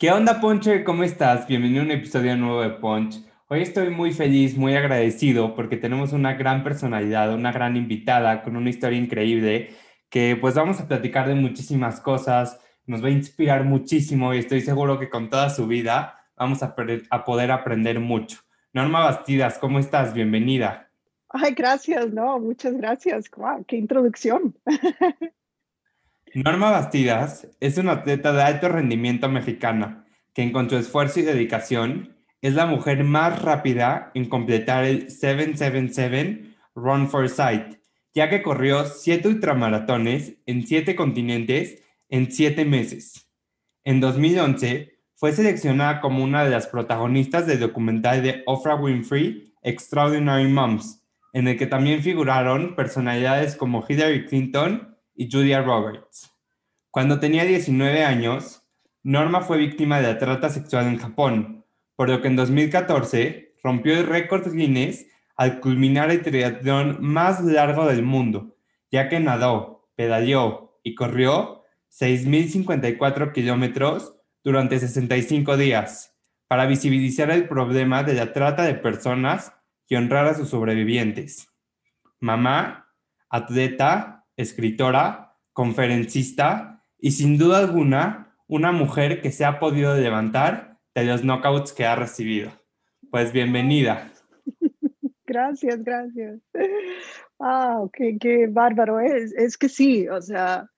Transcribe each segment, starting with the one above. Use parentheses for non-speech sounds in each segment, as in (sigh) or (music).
¿Qué onda, Ponche? ¿Cómo estás? Bienvenido a un episodio nuevo de Punch. Hoy estoy muy feliz, muy agradecido porque tenemos una gran personalidad, una gran invitada con una historia increíble que pues vamos a platicar de muchísimas cosas, nos va a inspirar muchísimo y estoy seguro que con toda su vida vamos a, a poder aprender mucho. Norma Bastidas, ¿cómo estás? Bienvenida. Ay, gracias, no, muchas gracias. Wow, qué introducción. (laughs) Norma Bastidas es una atleta de alto rendimiento mexicana que con su esfuerzo y dedicación es la mujer más rápida en completar el 777 Run for Sight, ya que corrió siete ultramaratones en siete continentes en siete meses. En 2011 fue seleccionada como una de las protagonistas del documental de Oprah Winfrey, Extraordinary Moms, en el que también figuraron personalidades como Hillary Clinton y Julia Roberts. Cuando tenía 19 años, Norma fue víctima de trata sexual en Japón, por lo que en 2014 rompió el récord Guinness al culminar el triatlón más largo del mundo, ya que nadó, pedaleó y corrió 6.054 kilómetros durante 65 días para visibilizar el problema de la trata de personas y honrar a sus sobrevivientes. Mamá, atleta escritora, conferencista y sin duda alguna una mujer que se ha podido levantar de los knockouts que ha recibido. Pues bienvenida. (laughs) Gracias, gracias. Ah, qué, qué bárbaro es. Es que sí, o sea,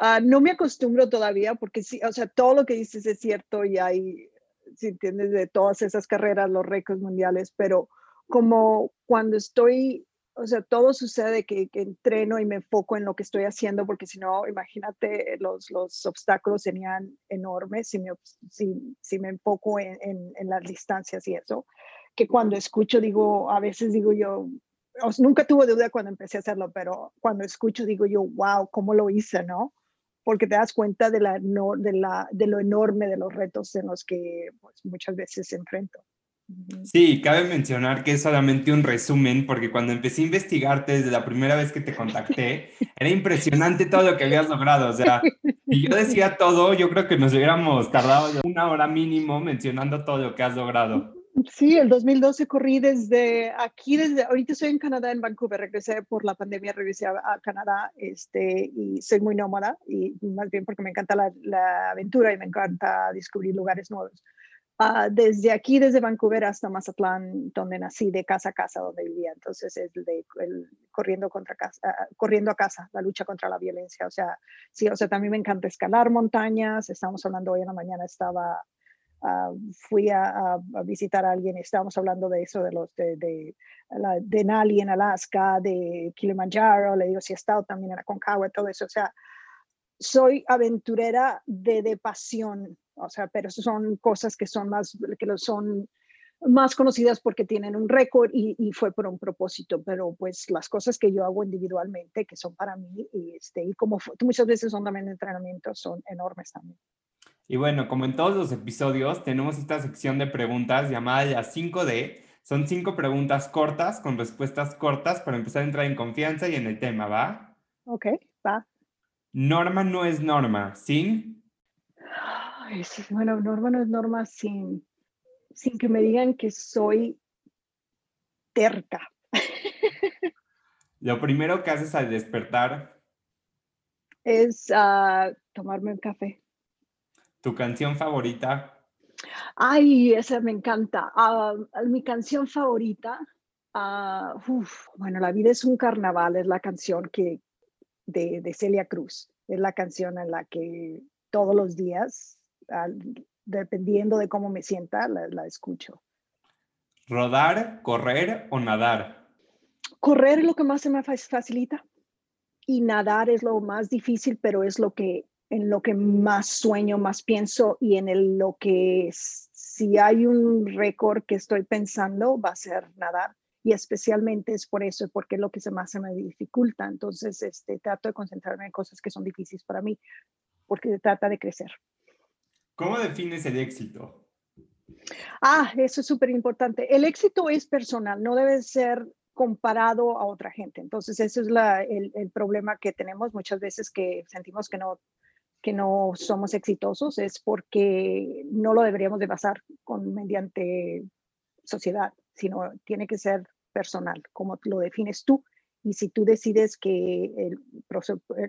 uh, no me acostumbro todavía porque sí, o sea, todo lo que dices es cierto y hay, si entiendes, de todas esas carreras, los récords mundiales, pero como cuando estoy o sea, todo sucede que, que, entreno y me enfoco en lo que estoy haciendo, porque si no, imagínate, los, los obstáculos serían enormes si me, si, si me enfoco en, en, en, las distancias y eso, que cuando escucho digo, a veces digo yo, nunca tuve duda cuando empecé a hacerlo, pero cuando escucho digo yo, wow, ¿cómo lo hice, no? Porque te das cuenta de, la, no, de, la, de lo enorme de los retos en los que pues, muchas veces enfrento. Sí, cabe mencionar que es solamente un resumen, porque cuando empecé a investigarte desde la primera vez que te contacté, (laughs) era impresionante todo lo que habías logrado. O sea, y yo decía todo, yo creo que nos hubiéramos tardado una hora mínimo mencionando todo lo que has logrado. Sí, el 2012 corrí desde aquí, desde ahorita estoy en Canadá, en Vancouver, regresé por la pandemia, regresé a, Canadá este, y soy muy nómada, y más bien porque me encanta la, la aventura y me encanta descubrir lugares nuevos. Uh, desde aquí, desde Vancouver hasta Mazatlán, donde nací, de casa a casa, donde vivía. Entonces, es de, el, corriendo, contra casa, uh, corriendo a casa, la lucha contra la violencia. O sea, sí, o sea, también me encanta escalar montañas. Estamos hablando hoy en la mañana, estaba, uh, fui a, a, visitar a alguien, estábamos hablando de eso, de los de, de, la, de Nali en Alaska, de Kilimanjaro, le digo, si he estado también en Aconcagua, todo eso. O sea, soy aventurera de, de pasión o sea, pero son cosas que son más, que son más conocidas porque tienen un récord y, y, fue por un propósito, pero pues las cosas que yo hago individualmente, que son para mí, y, este, y como muchas veces son también entrenamientos, son enormes también. Y bueno, como en todos los episodios, tenemos esta sección de preguntas llamada ya 5D. Son cinco preguntas cortas con respuestas cortas para empezar a entrar en confianza y en el tema, ¿va? Ok, va. Norma no es norma, ¿sin? bueno, norma no es norma sin, sin que me digan que soy terca. Lo primero que haces al despertar es uh, tomarme un café. ¿Tu canción favorita? Ay, esa me encanta. Uh, mi canción favorita, uh, uf, bueno, La vida es un carnaval, es la canción que, de, de Celia Cruz. Es la canción en la que todos los días dependiendo de cómo me sienta, la, escucho. ¿Rodar, correr o nadar? Correr es lo que más se me facilita y nadar es lo más difícil, pero es lo que en lo que más sueño, más pienso y en el, lo que si hay un récord que estoy pensando va a ser nadar y especialmente es por eso, porque es lo que se más se me dificulta. Entonces, este, trato de concentrarme en cosas que son difíciles para mí, porque se trata de crecer. ¿Cómo defines el éxito? Ah, eso es súper importante. El éxito es personal, no debe ser comparado a otra gente. Entonces, ese es el, problema que tenemos muchas veces que sentimos que no, que no somos exitosos, es porque no lo deberíamos de basar con, mediante sociedad, sino tiene que ser personal, como lo defines tú. Y si tú decides que eh,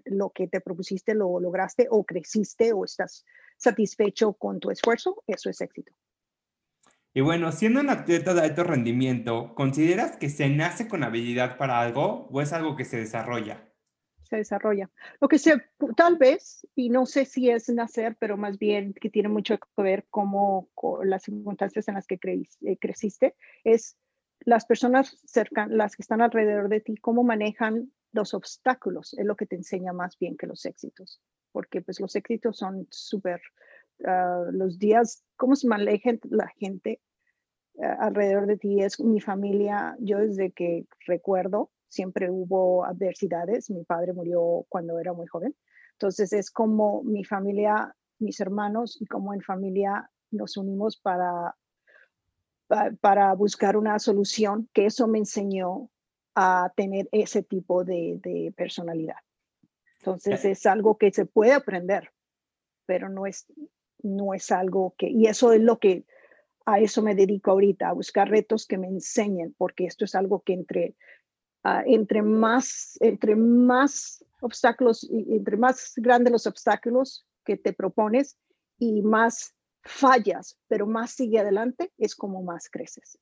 lo que te propusiste lo lograste o creciste o estás satisfecho con tu esfuerzo, eso es éxito. Y bueno, siendo un atleta de alto rendimiento, ¿consideras que se nace con habilidad para algo o es algo que se desarrolla? Se desarrolla. Lo que se, tal vez, y no sé si es nacer, pero más bien que tiene mucho que ver con, con las circunstancias en las que eh, creciste, es las personas cercanas, las que están alrededor de ti, cómo manejan los obstáculos, es lo que te enseña más bien que los éxitos, porque pues los éxitos son súper, ah, los días, cómo se maneja la gente ah, alrededor de ti, es mi familia, yo desde que recuerdo, siempre hubo adversidades, mi padre murió cuando era muy joven, entonces es como mi familia, mis hermanos y como en familia nos unimos para para buscar una solución, que eso me enseñó a tener ese tipo de, personalidad. Entonces es algo que se puede aprender, pero no es, no es algo que, y eso es lo que, a eso me dedico ahorita, a buscar retos que me enseñen, porque esto es algo que entre, ah, entre, más, entre más obstáculos, entre más grandes los obstáculos que te propones y más fallas, pero más sigue adelante, es como más creces.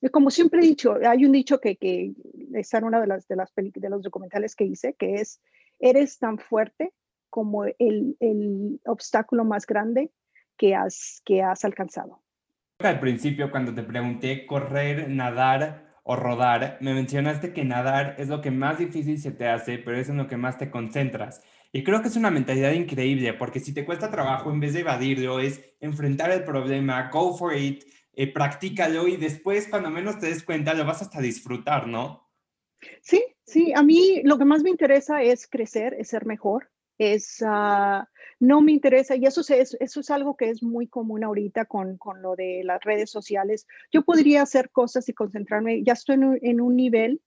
Y como siempre he dicho, hay un dicho que, que está en una de las, de las de los documentales que hice, que es, eres tan fuerte como el, el obstáculo más grande que has, que has alcanzado. Al principio, cuando te pregunté correr, nadar o rodar, me mencionaste que nadar es lo que más difícil se te hace, pero es en lo que más te concentras. Y creo que es una mentalidad increíble, porque si te cuesta trabajo, en vez de evadirlo, es enfrentar el problema, go for it, eh, practícalo y después, cuando menos te des cuenta, lo vas hasta disfrutar, ¿no? Sí, sí, a mí lo que más me interesa es crecer, es ser mejor, es, uh, no me interesa, y eso es, eso es algo que es muy común ahorita con, con lo de las redes sociales. Yo podría hacer cosas y concentrarme, ya estoy en un, en un nivel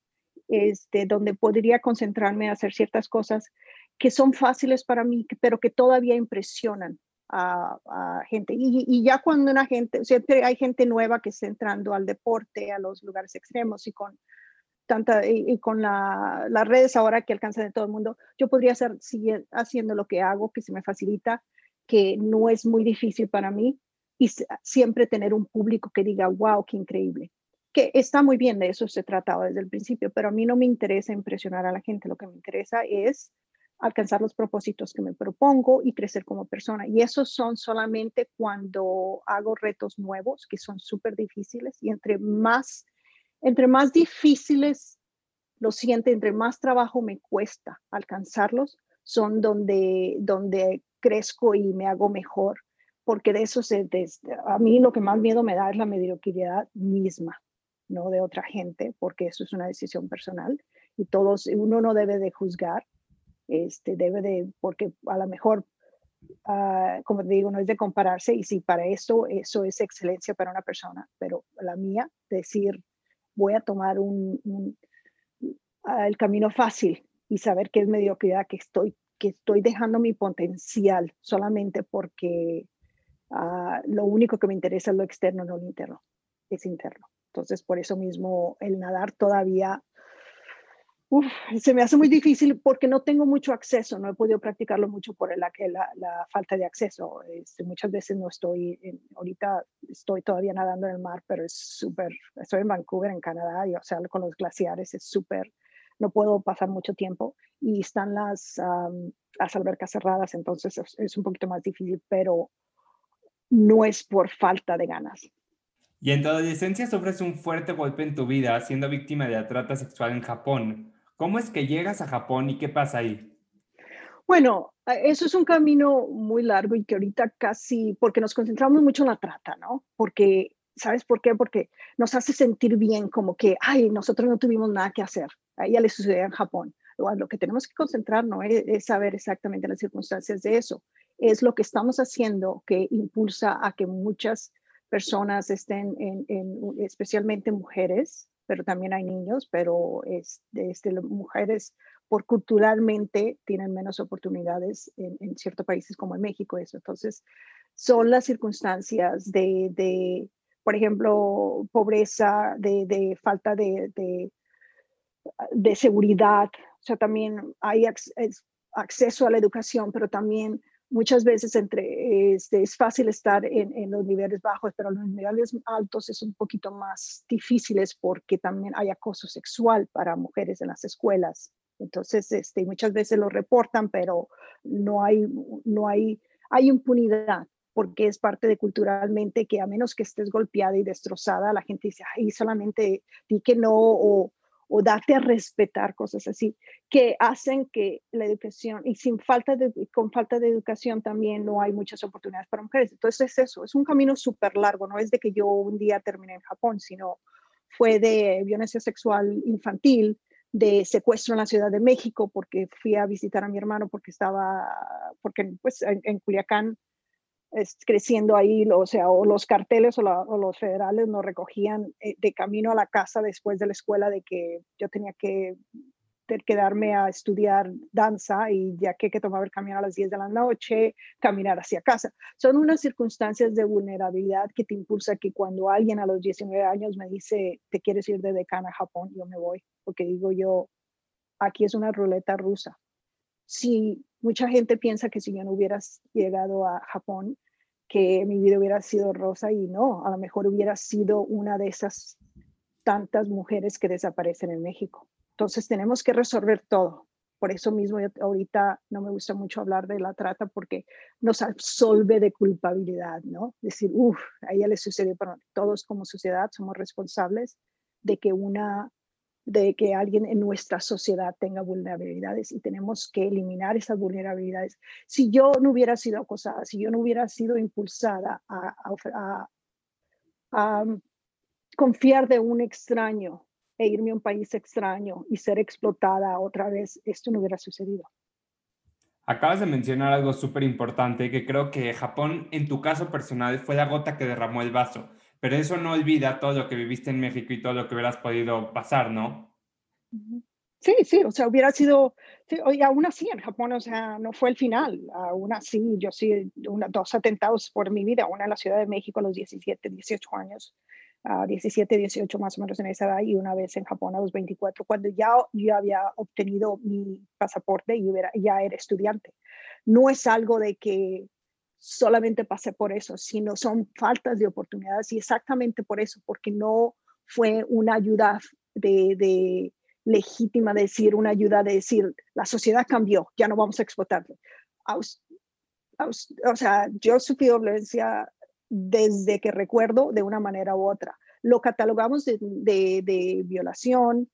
este, donde podría concentrarme a hacer ciertas cosas que son fáciles para mí, pero que todavía impresionan a, gente. Y, ya cuando una gente, siempre hay gente nueva que está entrando al deporte, a los lugares extremos y con tanta y, con las redes ahora que alcanzan de todo el mundo, yo podría ser, seguir haciendo lo que hago, que se me facilita, que no es muy difícil para mí y siempre tener un público que diga, wow, qué increíble. Que está muy bien, de eso se trataba desde el principio, pero a mí no me interesa impresionar a la gente, lo que me interesa es alcanzar los propósitos que me propongo y crecer como persona. Y esos son solamente cuando hago retos nuevos, que son súper difíciles. Y entre más, entre más difíciles lo siento, entre más trabajo me cuesta alcanzarlos, son donde, donde crezco y me hago mejor. Porque de eso se, a mí lo que más miedo me da es la mediocridad misma, no de otra gente, porque eso es una decisión personal y todos, uno no debe de juzgar este, debe de, porque a lo mejor, uh, como te digo, no es de compararse y si para esto eso es excelencia para una persona, pero la mía, decir, voy a tomar un, uh, el camino fácil y saber que es mediocridad, que estoy, que estoy dejando mi potencial solamente porque uh, lo único que me interesa es lo externo, no lo interno, es interno. Entonces, por eso mismo el nadar todavía Uf, se me hace muy difícil porque no tengo mucho acceso, no he podido practicarlo mucho por la, la, la falta de acceso. Este, muchas veces no estoy, ahorita estoy todavía nadando en el mar, pero es súper, estoy en Vancouver, en Canadá, y o sea, con los glaciares es súper, no puedo pasar mucho tiempo y están las, las albercas cerradas, entonces es, es un poquito más difícil, pero no es por falta de ganas. Y en tu adolescencia sufres un fuerte golpe en tu vida siendo víctima de la trata sexual en Japón. ¿Cómo es que llegas a Japón y qué pasa ahí? Bueno, eso es un camino muy largo y que ahorita casi, porque nos concentramos mucho en la trata, ¿no? Porque, ¿sabes por qué? Porque nos hace sentir bien, como que, ay, nosotros no tuvimos nada que hacer. A ella le sucedió en Japón. Lo que tenemos que concentrarnos es, es saber exactamente las circunstancias de eso. Es lo que estamos haciendo que impulsa a que muchas personas estén, en, especialmente mujeres, pero también hay niños, pero es, este, mujeres por culturalmente tienen menos oportunidades en, ciertos países como en México. Eso. Entonces, son las circunstancias de, de por ejemplo, pobreza, de, de falta de, de, seguridad. O sea, también hay acceso a la educación, pero también muchas veces entre, este, es fácil estar en, en, los niveles bajos, pero los niveles altos es un poquito más difíciles porque también hay acoso sexual para mujeres en las escuelas. Entonces, este, muchas veces lo reportan, pero no hay, no hay, hay impunidad porque es parte de culturalmente que a menos que estés golpeada y destrozada, la gente dice, ay, solamente di que no o o darte a respetar, cosas así, que hacen que la educación, y sin falta de, con falta de educación también no hay muchas oportunidades para mujeres. Entonces es eso, es un camino súper largo, no es de que yo un día terminé en Japón, sino fue de violencia sexual infantil, de secuestro en la Ciudad de México, porque fui a visitar a mi hermano porque estaba, porque pues en, en Culiacán creciendo ahí, o sea, o los carteles o, los federales nos recogían eh, de camino a la casa después de la escuela de que yo tenía que quedarme a estudiar danza y ya que, que tomaba el camino a las 10 de la noche, caminar hacia casa. Son unas circunstancias de vulnerabilidad que te impulsa que cuando alguien a los 19 años me dice, te quieres ir de decana a Japón, yo me voy, porque digo yo, aquí es una ruleta rusa. Si mucha gente piensa que si yo no hubiera llegado a Japón, que mi vida hubiera sido rosa y no, a lo mejor hubiera sido una de esas tantas mujeres que desaparecen en México. Entonces tenemos que resolver todo. Por eso mismo ahorita no me gusta mucho hablar de la trata porque nos absolve de culpabilidad, ¿no? Decir, uff, a ella le sucedió, pero todos como sociedad somos responsables de que una de que alguien en nuestra sociedad tenga vulnerabilidades y tenemos que eliminar esas vulnerabilidades. Si yo no hubiera sido acosada, si yo no hubiera sido impulsada a, um, confiar de un extraño e irme a un país extraño y ser explotada otra vez, esto no hubiera sucedido. Acabas de mencionar algo súper importante que creo que Japón, en tu caso personal, fue la gota que derramó el vaso pero eso no olvida todo lo que viviste en México y todo lo que hubieras podido pasar, ¿no? Sí, sí, o sea, hubiera sido, y aún así en Japón, o sea, no fue el final, aún así, yo sí, una, dos atentados por mi vida, una en la Ciudad de México a los 17, 18 años, uh, 17, 18 más o menos en esa edad, y una vez en Japón a los 24, cuando ya yo había obtenido mi pasaporte y hubiera, ya era estudiante. No es algo de que solamente pasé por eso, sino son faltas de oportunidades y exactamente por eso, porque no fue una ayuda de, de legítima decir, una ayuda de decir, la sociedad cambió, ya no vamos a explotarle. O sea, yo sufrí violencia desde que recuerdo de una manera u otra. Lo catalogamos de, de, de violación,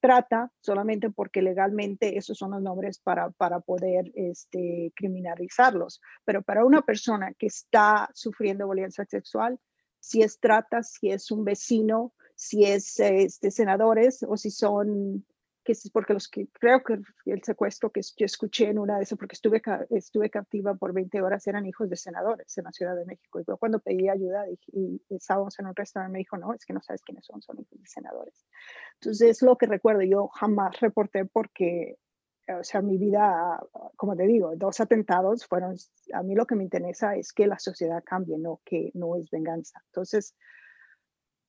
trata solamente porque legalmente esos son los nombres para, para poder este, criminalizarlos. Pero para una persona que está sufriendo violencia sexual, si es trata, si es un vecino, si es este, senadores o si son que es porque los que creo que el secuestro que yo escuché en una de esas, porque estuve, estuve captiva por 20 horas, eran hijos de senadores en la Ciudad de México. Y yo cuando pedí ayuda y, estábamos en un restaurante, me dijo, no, es que no sabes quiénes son, son hijos de senadores. Entonces es lo que recuerdo, yo jamás reporté porque, o sea, mi vida, como te digo, dos atentados fueron, a mí lo que me interesa es que la sociedad cambie, no que no es venganza. Entonces,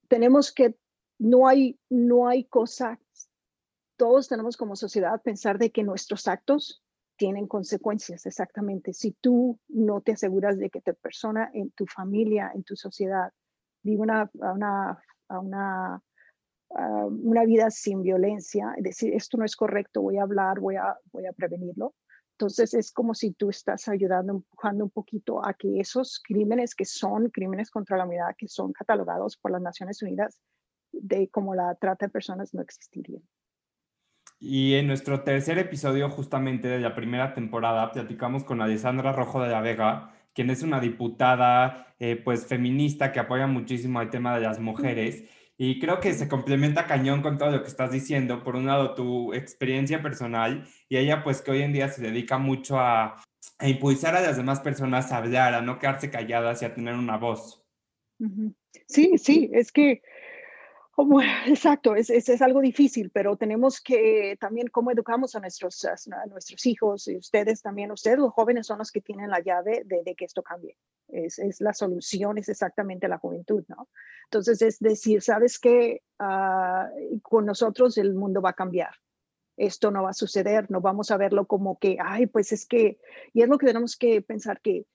tenemos que, no hay, no hay cosa todos tenemos como sociedad pensar de que nuestros actos tienen consecuencias, exactamente. Si tú no te aseguras de que tu persona en tu familia, en tu sociedad, vive una, una, una, una vida sin violencia, es decir, esto no es correcto, voy a hablar, voy a, voy a prevenirlo. Entonces es como si tú estás ayudando, empujando un poquito a que esos crímenes que son crímenes contra la humanidad, que son catalogados por las Naciones Unidas de como la trata de personas, no existirían. Y en nuestro tercer episodio justamente de la primera temporada platicamos con Alessandra Rojo de la Vega, quien es una diputada eh, pues feminista que apoya muchísimo el tema de las mujeres. Y creo que se complementa cañón con todo lo que estás diciendo. Por un lado, tu experiencia personal y ella pues que hoy en día se dedica mucho a, a impulsar a las demás personas a hablar, a no quedarse calladas y a tener una voz. Sí, sí, es que (laughs) exacto, es, es, es, algo difícil, pero tenemos que también cómo educamos a nuestros, a nuestros hijos y ustedes también, ustedes los jóvenes son los que tienen la llave de, que esto cambie. Es, es, la solución, es exactamente la juventud, ¿no? Entonces, es decir, sabes que uh, con nosotros el mundo va a cambiar. Esto no va a suceder, no vamos a verlo como que, ay, pues es que, y es lo que tenemos que pensar que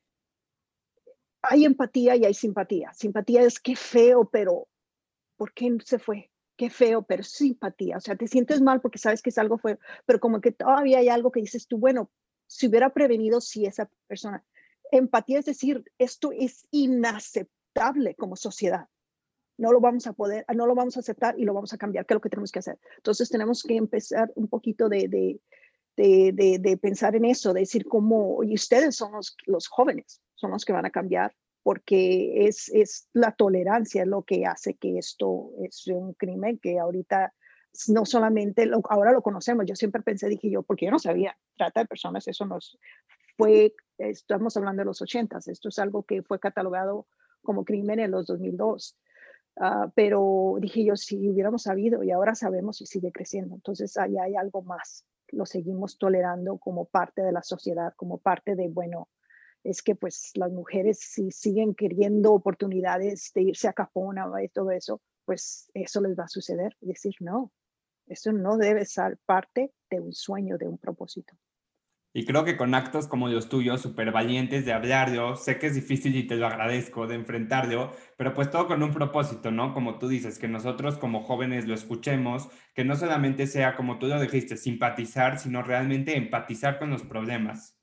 hay empatía y hay simpatía. Simpatía es que feo, pero ¿por qué se fue? Qué feo, pero simpatía. O sea, te sientes mal porque sabes que es algo feo, pero como que todavía hay algo que dices tú, bueno, si hubiera prevenido si esa persona. Empatía es decir, esto es inaceptable como sociedad. No lo vamos a poder, no lo vamos a aceptar y lo vamos a cambiar, ¿Qué es lo que tenemos que hacer. Entonces tenemos que empezar un poquito de, de, de, de pensar en eso, de decir cómo, y ustedes son los, los jóvenes, son los que van a cambiar porque es, es la tolerancia lo que hace que esto es un crimen que ahorita no solamente, lo, ahora lo conocemos, yo siempre pensé, dije yo, porque yo no sabía, trata de personas, eso nos fue, estamos hablando de los ochentas, esto es algo que fue catalogado como crimen en los 2002. Uh, ah, pero dije yo, si hubiéramos sabido y ahora sabemos y sigue creciendo, entonces ahí hay algo más, lo seguimos tolerando como parte de la sociedad, como parte de, bueno, es que pues las mujeres si siguen queriendo oportunidades de irse a Capona y todo eso, pues eso les va a suceder. Decir, no, eso no debe ser parte de un sueño, de un propósito. Y creo que con actos como los tuyos, súper valientes de hablarlo, sé que es difícil y te lo agradezco de enfrentarlo, pero pues todo con un propósito, ¿no? Como tú dices, que nosotros como jóvenes lo escuchemos, que no solamente sea como tú lo dijiste, simpatizar, sino realmente empatizar con los problemas.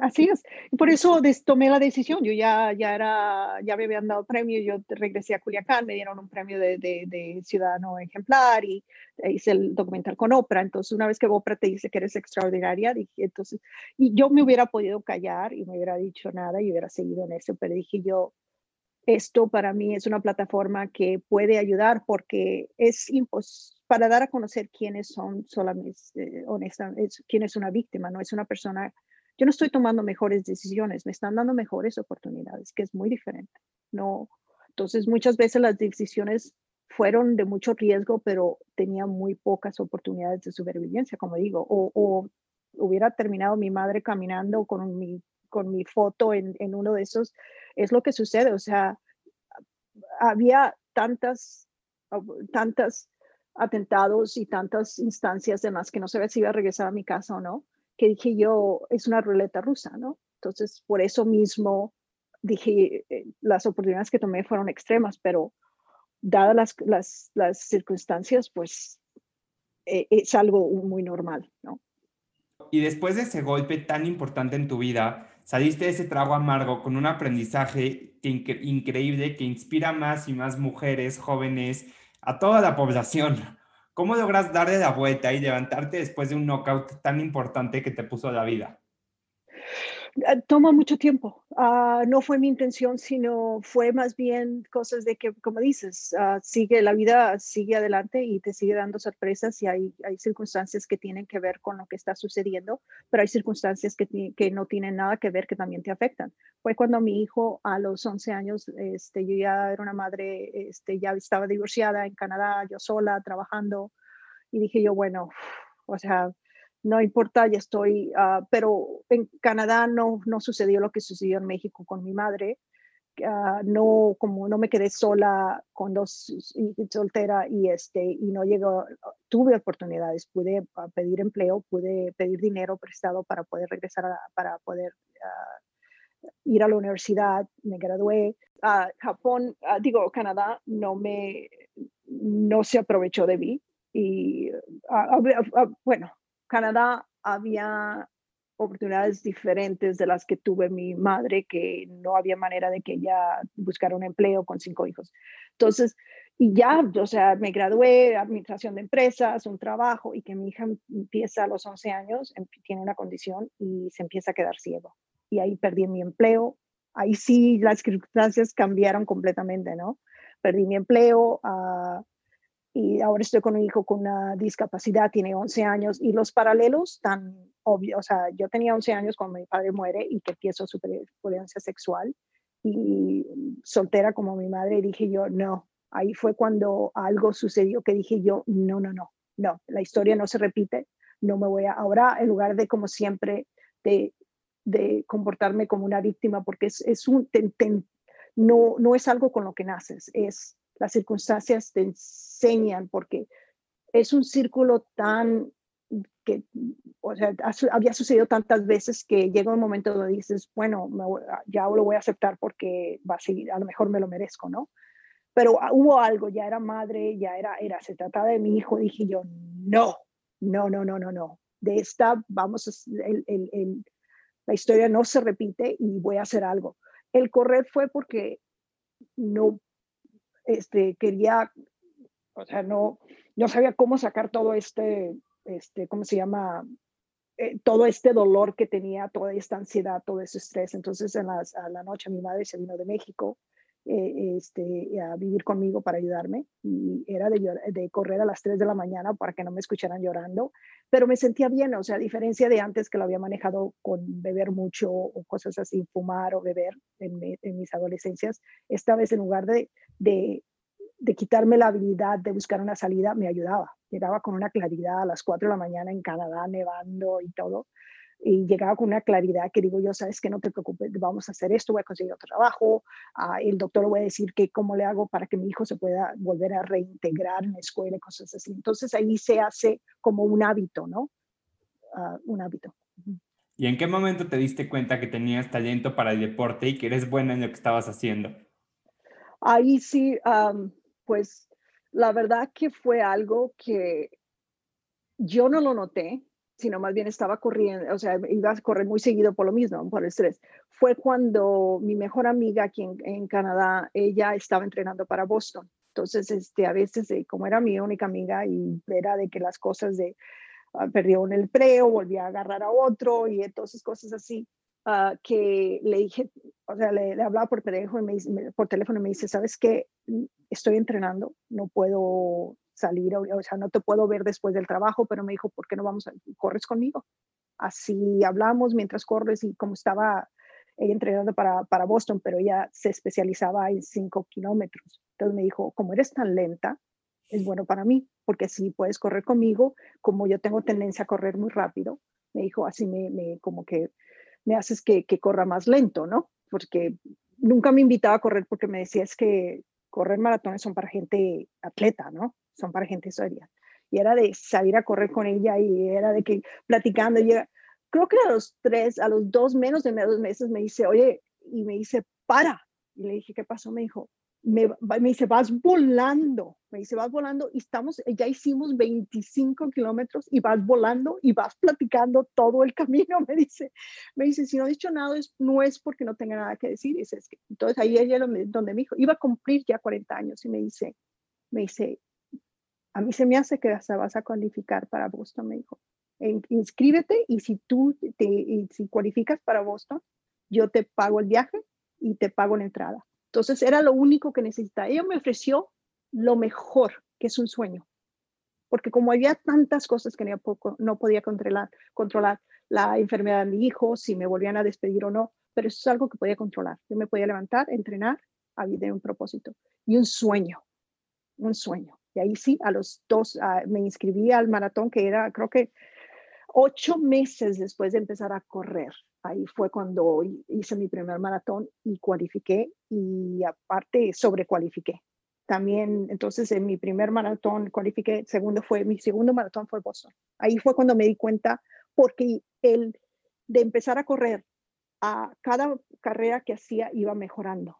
Así es. Por eso tomé la decisión. Yo ya, ya era, ya me habían dado premio. Yo regresé a Culiacán, me dieron un premio de, de, ciudadano ejemplar y hice el documental con Oprah. Entonces, una vez que Oprah te dice que eres extraordinaria, dije, entonces, y yo me hubiera podido callar y me hubiera dicho nada y hubiera seguido en eso, pero dije yo, esto para mí es una plataforma que puede ayudar porque es imposible para dar a conocer quiénes son solamente, eh, honestamente, quién es una víctima, no es una persona yo no estoy tomando mejores decisiones, me están dando mejores oportunidades, que es muy diferente. No, entonces muchas veces las decisiones fueron de mucho riesgo, pero tenía muy pocas oportunidades de supervivencia, como digo, o, hubiera terminado mi madre caminando con mi, con mi foto en, en uno de esos. Es lo que sucede, o sea, había tantas, tantas atentados y tantas instancias en las que no sabía si iba a regresar a mi casa o no que dije yo, es una ruleta rusa, ¿no? Entonces, por eso mismo dije, eh, las oportunidades que tomé fueron extremas, pero dadas las, las, las circunstancias, pues eh, es algo muy normal, ¿no? Y después de ese golpe tan importante en tu vida, saliste de ese trago amargo con un aprendizaje increíble que inspira más y más mujeres, jóvenes, a toda la población. ¿Cómo logras darle la vuelta y levantarte después de un knockout tan importante que te puso la vida? Ah, toma mucho tiempo. Uh, no fue mi intención, sino fue más bien cosas de que, como dices, uh, sigue la vida, sigue adelante y te sigue dando sorpresas y hay, hay circunstancias que tienen que ver con lo que está sucediendo, pero hay circunstancias que, que no tienen nada que ver que también te afectan. Fue cuando mi hijo a los 11 años, este, yo ya era una madre, este, ya estaba divorciada en Canadá, yo sola, trabajando, y dije yo, bueno, o sea, no importa, ya estoy, uh, pero en Canadá no, no sucedió lo que sucedió en México con mi madre. Uh, no, como no me quedé sola con dos soltera y este y no llegó, tuve oportunidades, pude uh, pedir empleo, pude pedir dinero prestado para poder regresar, a, para poder ir a la universidad, me gradué. Japón, digo, Canadá no me, no se aprovechó de mí y bueno, Canadá había oportunidades diferentes de las que tuve mi madre, que no había manera de que ella buscara un empleo con cinco hijos. Entonces, y ya, o sea, me gradué, administración de empresas, un trabajo, y que mi hija empieza a los 11 años, em, tiene una condición y se empieza a quedar ciego. Y ahí perdí mi empleo. Ahí sí las circunstancias cambiaron completamente, ¿no? Perdí mi empleo, uh, y ahora estoy con un hijo con una discapacidad, tiene 11 años y los paralelos tan obvios, o sea, yo tenía 11 años cuando mi padre muere y que empiezo su violencia sexual y soltera como mi madre dije yo, no, ahí fue cuando algo sucedió que dije yo, no, no, no, no, la historia no se repite, no me voy a, ahora en lugar de como siempre, de, de comportarme como una víctima, porque es, es un, no, no es algo con lo que naces, es las circunstancias te enseñan, porque es un círculo tan que, o sea, había sucedido tantas veces que llega un momento donde dices, bueno, ya lo voy a aceptar porque va a seguir, a lo mejor me lo merezco, ¿no? Pero ah, hubo algo, ya era madre, ya era, era, se trataba de mi hijo, dije yo, no, no, no, no, no, no. De esta, vamos, el, el, el, la historia no se repite y voy a hacer algo. El correr fue porque no este, quería, o sea, no, no sabía cómo sacar todo este, este ¿cómo se llama? Eh, todo este dolor que tenía, toda esta ansiedad, todo ese estrés. Entonces, en a la noche mi madre se vino de México eh, este, a vivir conmigo para ayudarme y era de, correr a las 3 de la mañana para que no me escucharan llorando, pero me sentía bien, o sea, a diferencia de antes que lo había manejado con beber mucho o cosas así, fumar o beber en, en mis adolescencias, esta vez en lugar de, de, de quitarme la habilidad de buscar una salida, me ayudaba. Llegaba con una claridad a las 4 de la mañana en Canadá, nevando y todo y llegaba con una claridad que digo yo, sabes que no te preocupes, vamos a hacer esto, voy a conseguir otro trabajo, ah, el doctor le voy a decir que cómo le hago para que mi hijo se pueda volver a reintegrar en la escuela y cosas así. Entonces ahí se hace como un hábito, ¿no? Uh, un hábito. ¿Y en qué momento te diste cuenta que tenías talento para el deporte y que eres buena en lo que estabas haciendo? Ahí sí, um, pues la verdad que fue algo que yo no lo noté, sino más bien estaba corriendo, o sea, iba a correr muy seguido por lo mismo, por el estrés. Fue cuando mi mejor amiga aquí en, Canadá, ella estaba entrenando para Boston. Entonces, este, a veces, eh, como era mi única amiga y era de que las cosas de, uh, perdió en el preo, volvía a agarrar a otro y entonces cosas así, uh, que le dije, o sea, le, le hablaba por teléfono, y me, por teléfono y me dice, ¿sabes qué? Estoy entrenando, no puedo salir, o, sea, no te puedo ver después del trabajo, pero me dijo, ¿por qué no vamos a, corres conmigo? Así hablamos mientras corres y como estaba ella entrenando para, para Boston, pero ella se especializaba en cinco kilómetros. Entonces me dijo, como eres tan lenta, es bueno para mí, porque así puedes correr conmigo, como yo tengo tendencia a correr muy rápido, me dijo, así me, me como que me haces que, que corra más lento, ¿no? Porque nunca me invitaba a correr porque me decía, es que correr maratones son para gente atleta, ¿no? Son para gente seria. Y era de salir a correr con ella y era de que platicando. Y creo que a los tres, a los dos, menos de dos meses me dice, oye, y me dice, para. Y le dije, ¿qué pasó? Me dijo, me, me, dice, vas volando, me dice, vas volando y estamos, ya hicimos 25 kilómetros y vas volando y vas platicando todo el (laughs) camino, me dice, me dice, si no he dicho nada, es, no es porque no tenga nada que decir, dice, es que, entonces ahí ella donde me dijo, iba a cumplir ya 40 años y me dice, me dice, a mí se me hace que hasta vas a cualificar para Boston, me dijo. inscríbete y si tú te, si cualificas para Boston, yo te pago el viaje y te pago la entrada. Entonces era lo único que necesitaba. Ella me ofreció lo mejor, que es un sueño. Porque como había tantas cosas que no podía controlar, controlar la enfermedad de mi hijo, si me volvían a despedir o no, pero eso es algo que podía controlar. Yo me podía levantar, entrenar, había un propósito y un sueño, un sueño. Y ahí sí, a los dos ah, me inscribí al maratón, que era creo que ocho meses después de empezar a correr. Ahí fue cuando hice mi primer maratón y cualifiqué y aparte sobrecualifiqué. También, entonces, en mi primer maratón cualifiqué, segundo fue, mi segundo maratón fue Boston. Ahí fue cuando me di cuenta, porque el de empezar a correr, a cada carrera que hacía iba mejorando.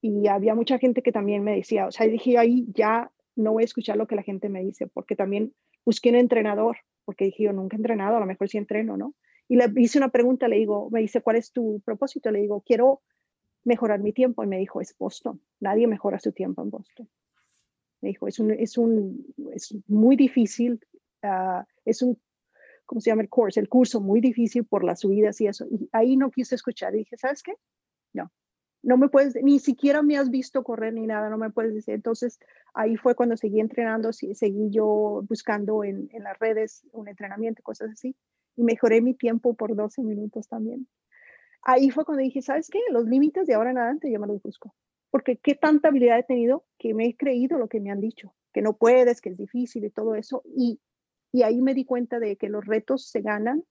Y había mucha gente que también me decía, o sea, dije ahí ya no voy a escuchar lo que la gente me dice, porque también busqué un entrenador, porque dije yo nunca he entrenado, a lo mejor sí entreno, ¿no? Y le hice una pregunta, le digo, me dice, ¿cuál es tu propósito? Le digo, quiero mejorar mi tiempo. Y me dijo, es Boston. Nadie mejora su tiempo en Boston. Me dijo, es, un, es, un, es muy difícil, uh, es un, ¿cómo se llama el curso? El curso muy difícil por las subidas y eso. Y ahí no quise escuchar. Y dije, ¿sabes qué? No, me puedes, ni siquiera me has visto correr ni nada, no me puedes decir. Entonces, ahí fue cuando seguí entrenando, seguí yo buscando en, en las redes un entrenamiento, cosas así. Y mejoré mi tiempo por 12 minutos también. Ahí fue cuando dije, ¿sabes qué? Los límites de ahora en adelante yo me los busco porque qué tanta habilidad he tenido que me he creído lo que me han dicho, que no puedes, que es difícil y todo eso. Y, y ahí me di cuenta de que los retos se ganan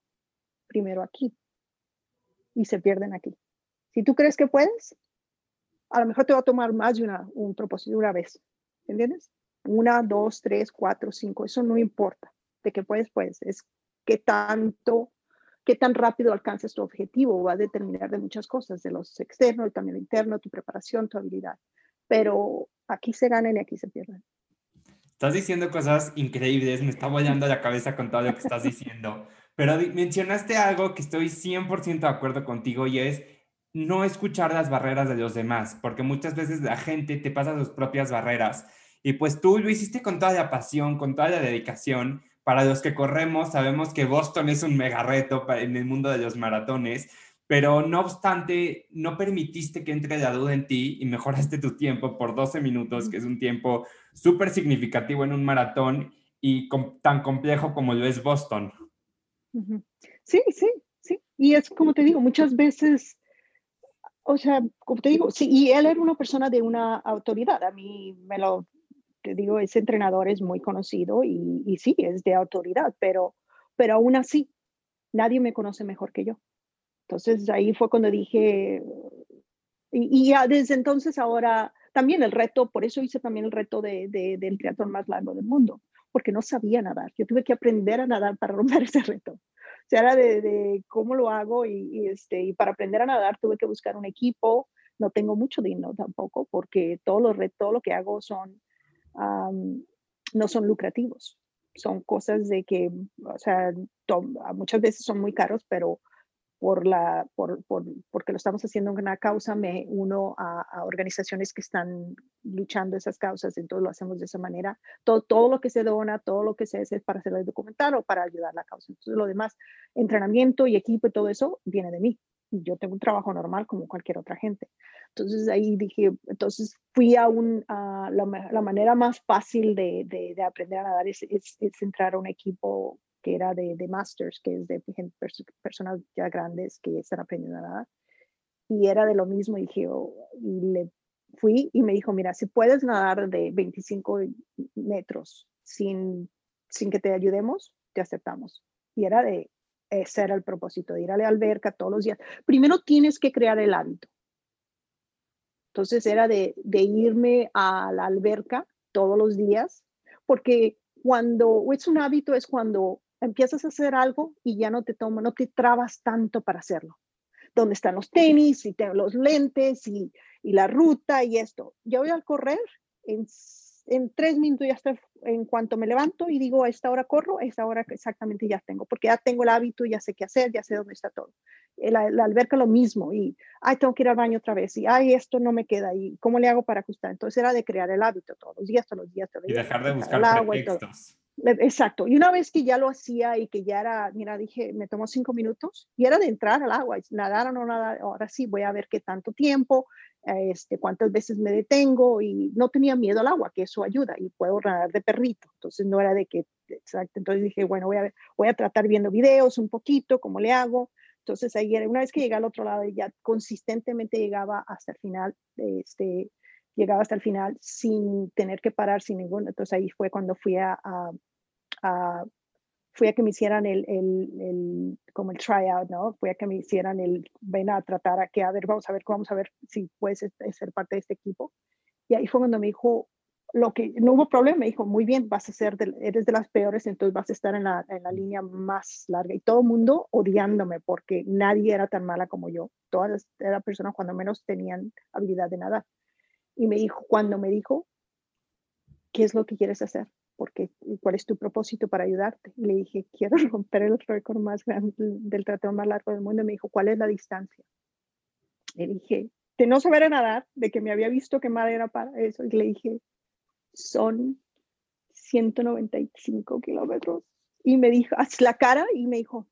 primero aquí y se pierden aquí. Si tú crees que puedes, a lo mejor te va a tomar más de una, un propósito una vez, ¿entiendes? Una, dos, tres, cuatro, cinco, eso no importa. De que puedes, puedes. Es qué tanto qué tan rápido alcances tu objetivo va a determinar de muchas cosas, de los externos, también lo interno, tu preparación, tu habilidad. Pero aquí se ganan y aquí se pierden. Estás diciendo cosas increíbles, me está volando la cabeza con todo lo que estás diciendo, pero mencionaste algo que estoy 100% de acuerdo contigo y es no escuchar las barreras de los demás, porque muchas veces la gente te pasa sus propias barreras y pues tú lo hiciste con toda la pasión, con toda la dedicación para los que corremos, sabemos que Boston es un mega reto en el mundo de los maratones, pero no obstante, no permitiste que entre la duda en ti y mejoraste tu tiempo por 12 minutos, que es un tiempo súper significativo en un maratón y tan complejo como lo es Boston. Sí, sí, sí. Y es como te digo, muchas veces, o sea, como te digo, sí, y él era una persona de una autoridad. A mí me lo te digo, ese entrenador es muy conocido y, sí, es de autoridad, pero, pero aún así, nadie me conoce mejor que yo. Entonces ahí fue cuando dije, y, ya desde entonces ahora, también el reto, por eso hice también el reto de, de, del triatlón más largo del mundo, porque no sabía nadar. Yo tuve que aprender a nadar para (laughs) romper ese reto. Era de, cómo lo hago y, este, y para aprender a nadar tuve que buscar un equipo. No tengo mucho dinero tampoco, porque todo lo, todo lo que hago son no son lucrativos. Son cosas de que, o sea, muchas veces son muy caros, pero por la, por, por, porque lo estamos haciendo en una causa, me uno a, organizaciones que están luchando esas causas, entonces lo hacemos de esa manera. Todo, todo lo que se dona, todo lo que se hace es para hacer el documental o para ayudar a la causa. Entonces lo demás, entrenamiento y equipo y todo eso viene de mí. Y yo tengo un trabajo normal como cualquier otra gente. Entonces ahí dije, entonces fui a, un, la, manera más fácil de, de, aprender a nadar es, es, entrar a un equipo que era de, de masters, que es de personas ya grandes que están aprendiendo a nadar. Y era de lo mismo, y dije, oh", y le fui y me dijo, mira, si puedes nadar de 25 metros sin, sin que te ayudemos, te aceptamos. Y era de, ese era el propósito, de ir a la alberca todos los días. Primero tienes que crear el hábito. Entonces era de, irme a la alberca todos los días, porque cuando es un hábito es cuando empiezas a hacer algo y ya no te toma, no te trabas tanto para hacerlo. ¿Dónde están los tenis y los lentes y, y la ruta y esto? Yo voy a correr en en tres minutos ya estoy, en cuanto me levanto y digo, a esta hora corro, a esta hora exactamente ya tengo, porque ya tengo el hábito, ya sé qué hacer, ya sé dónde está todo. La, la, alberca lo mismo, y, ay, tengo que ir al baño otra vez, y, ay, esto no me queda, y ¿cómo le hago para ajustar? Entonces era de crear el hábito todos los días, todos los días, todos los días. Y dejar de buscar agua pretextos. Exacto. Y una vez que ya lo hacía y que ya era, mira, dije, me tomó cinco minutos y era de entrar al agua, nadar o no nadar, ahora sí voy a ver qué tanto tiempo, este, cuántas veces me detengo y no tenía miedo al agua, que eso ayuda y puedo nadar de perrito. Entonces no era de que, exacto, entonces dije, bueno, voy a, ver, voy a tratar viendo videos un poquito, cómo le hago. Entonces ahí una vez que llegué al otro lado ya consistentemente llegaba hasta el final, este, llegaba hasta el final sin tener que parar, sin ningún, entonces ahí fue cuando fui a, a, a fui a que me hicieran el, el, el, como el tryout, ¿no? Fui a que me hicieran el, ven a tratar a que, a ver, vamos a ver, vamos a ver si puedes ser parte de este equipo. Y ahí fue cuando me dijo, lo que, no hubo problema, me dijo, muy bien, vas a ser, eres de las peores, entonces vas a estar en la, en la línea más larga. Y todo el mundo odiándome porque nadie era tan mala como yo. Todas las personas cuando menos tenían habilidad de nada. Y me dijo, cuando me dijo, ¿qué es lo que quieres hacer? porque ¿cuál es tu propósito para ayudarte? Y le dije, quiero (laughs) romper el récord más grande del tratado más largo del mundo. Y me dijo, ¿cuál es la distancia? Le dije, de no saber nadar, de que me había visto que era para eso. Y le dije, son 195 kilómetros. Y me dijo, haz la cara y me dijo,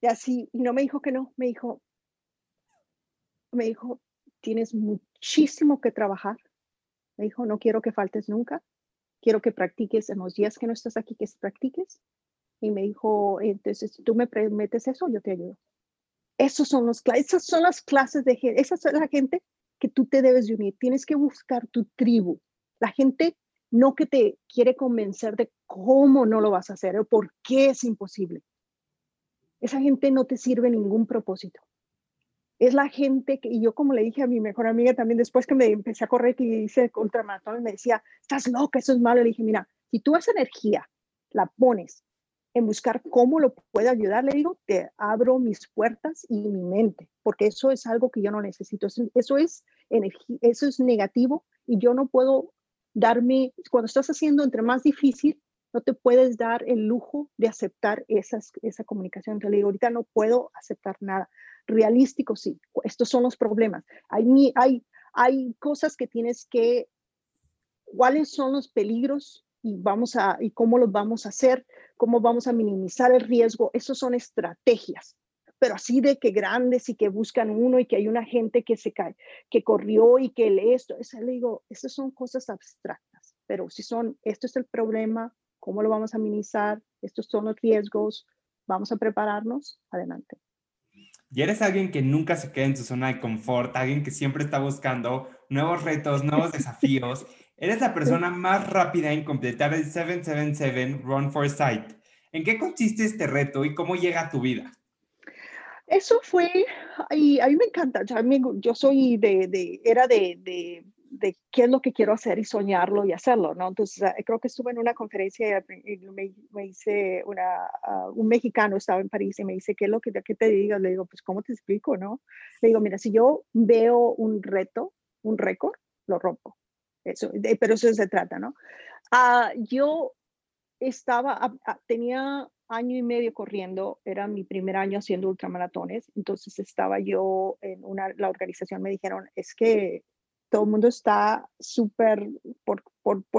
y así, y no me dijo que no, me dijo, me dijo, tienes muchísimo que trabajar. Me dijo, no quiero que faltes nunca quiero que practiques en los días que no estás aquí, que practiques. Y me dijo, entonces, si tú me prometes eso, yo te ayudo. Esos son los, esas son las clases de gente, esa es la gente que tú te debes de unir. Tienes que buscar tu tribu. La gente no que te quiere convencer de cómo no lo vas a hacer o por qué es imposible. Esa gente no te sirve ningún propósito es la gente que, y yo como le dije a mi mejor amiga también después que me empecé a correr y hice ultramaratón, me decía, estás loca, eso es malo. Le dije, mira, si tú esa energía la pones en buscar cómo lo puede ayudar, le digo, te abro mis puertas y mi mente, porque eso es algo que yo no necesito. Eso es energía, eso es negativo y yo no puedo darme, cuando estás haciendo entre más difícil, no te puedes dar el lujo de aceptar esas, esa comunicación. Entonces le digo, ahorita no puedo aceptar nada realístico, sí, estos son los problemas. Hay, hay, hay cosas que tienes que, cuáles son los peligros y, vamos a, y cómo los vamos a hacer, cómo vamos a minimizar el riesgo. Esos son estrategias, pero así de que grandes y que buscan uno y que hay una gente que se cae, que corrió y que lee esto. Eso le digo, esas son cosas abstractas, pero si son, esto es el problema, cómo lo vamos a minimizar, estos son los riesgos, vamos a prepararnos, adelante. Y eres alguien que nunca se queda en su zona de confort, alguien que siempre está buscando nuevos retos, nuevos desafíos. Eres la persona (laughs) más rápida en completar el 777 Run for Sight. ¿En qué consiste este reto y cómo llega a tu vida? Eso fue, y a mí me encanta, yo soy de, de era de, de de qué es lo que quiero hacer y soñarlo y hacerlo, ¿no? Entonces, ah, creo que estuve en una conferencia y me, me hice una, ah, un mexicano estaba en París y me dice, ¿qué es lo que, qué te digo? Le digo, pues, ¿cómo te explico, no? Le digo, mira, si yo veo un reto, un récord, lo rompo. Eso, pero eso se trata, ¿no? Uh, yo estaba, tenía año y medio corriendo, era mi primer año haciendo ultramaratones, entonces estaba yo en una, la organización me dijeron, es que todo el mundo está súper por,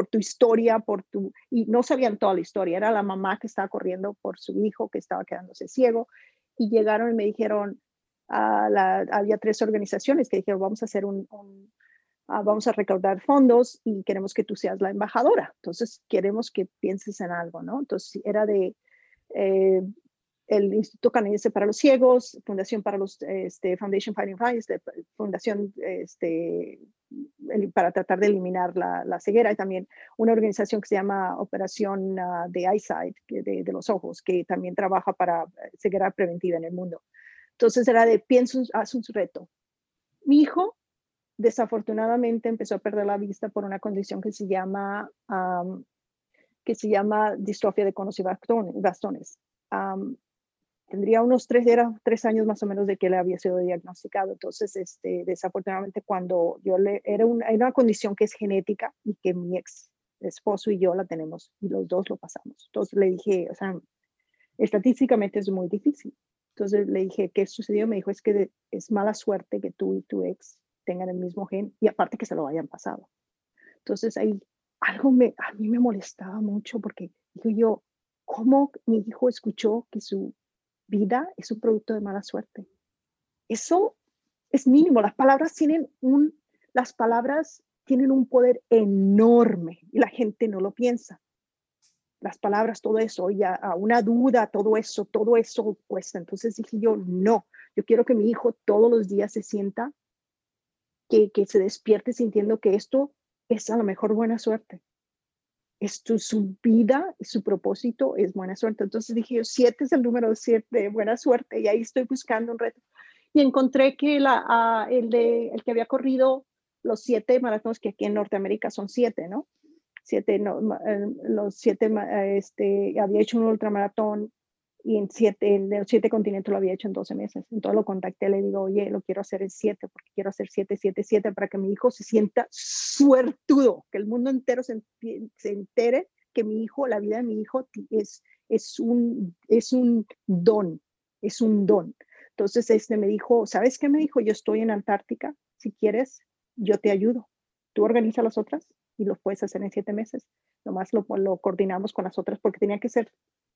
tu historia, por tu, y no sabían toda la historia, era la mamá que estaba corriendo por su hijo que estaba quedándose ciego, y llegaron y me dijeron, a la, había tres organizaciones que dijeron, vamos a hacer un, ah, vamos a recaudar fondos y queremos que tú seas la embajadora, entonces queremos que pienses en algo, ¿no? Entonces era de, eh, el Instituto Canadiense para los Ciegos, Fundación para los, este, Foundation Fighting Rights, Fundación este, para tratar de eliminar la, la, ceguera y también una organización que se llama Operación uh, de Eyesight, de, de, los ojos, que también trabaja para eh, ceguera preventiva en el mundo. Entonces era de, pienso, haz un reto. Mi hijo desafortunadamente empezó a perder la vista por una condición que se llama, um, que se llama distrofia de conos y bastones. Um, tendría unos tres, era tres años más o menos de que le había sido diagnosticado. Entonces, este, desafortunadamente, cuando yo le, era una, una condición que es genética y que mi ex esposo y yo la tenemos y los dos lo pasamos. Entonces le dije, o sea, estadísticamente es muy difícil. Entonces le dije, ¿qué sucedió? Me dijo, es que es mala suerte que tú y tu ex tengan el mismo gen y aparte que se lo hayan pasado. Entonces ahí algo me, a mí me molestaba mucho porque digo yo, ¿cómo mi hijo escuchó que su vida es un producto de mala suerte. Eso es mínimo. Las palabras tienen un, las palabras tienen un poder enorme y la gente no lo piensa. Las palabras, todo eso, ya a una duda, todo eso, todo eso cuesta. Entonces dije yo, no, yo quiero que mi hijo todos los días se sienta, que, que se despierte sintiendo que esto es a lo mejor buena suerte esto, su vida, su propósito es buena suerte. Entonces dije yo, siete es el número siete buena suerte y ahí estoy buscando un reto. Y encontré que ah, el, de, el que había corrido los siete maratones, que aquí en Norteamérica son siete, ¿no? Siete, eh, los siete, este, había hecho un ultramaratón y en siete, en los siete continentes lo había hecho en 12 meses. Entonces lo contacté, le digo, oye, lo quiero hacer en siete, porque quiero hacer siete, siete, siete, para que mi hijo se sienta suertudo, que el mundo entero se, se entere que mi hijo, la vida de mi hijo es, es, un, es un don, es un don. Entonces este me dijo, ¿sabes qué me dijo? Yo estoy en Antártica, si quieres, yo te ayudo. Tú organiza las otras y lo puedes hacer en siete meses. Nomás lo, lo coordinamos con las otras porque tenía que ser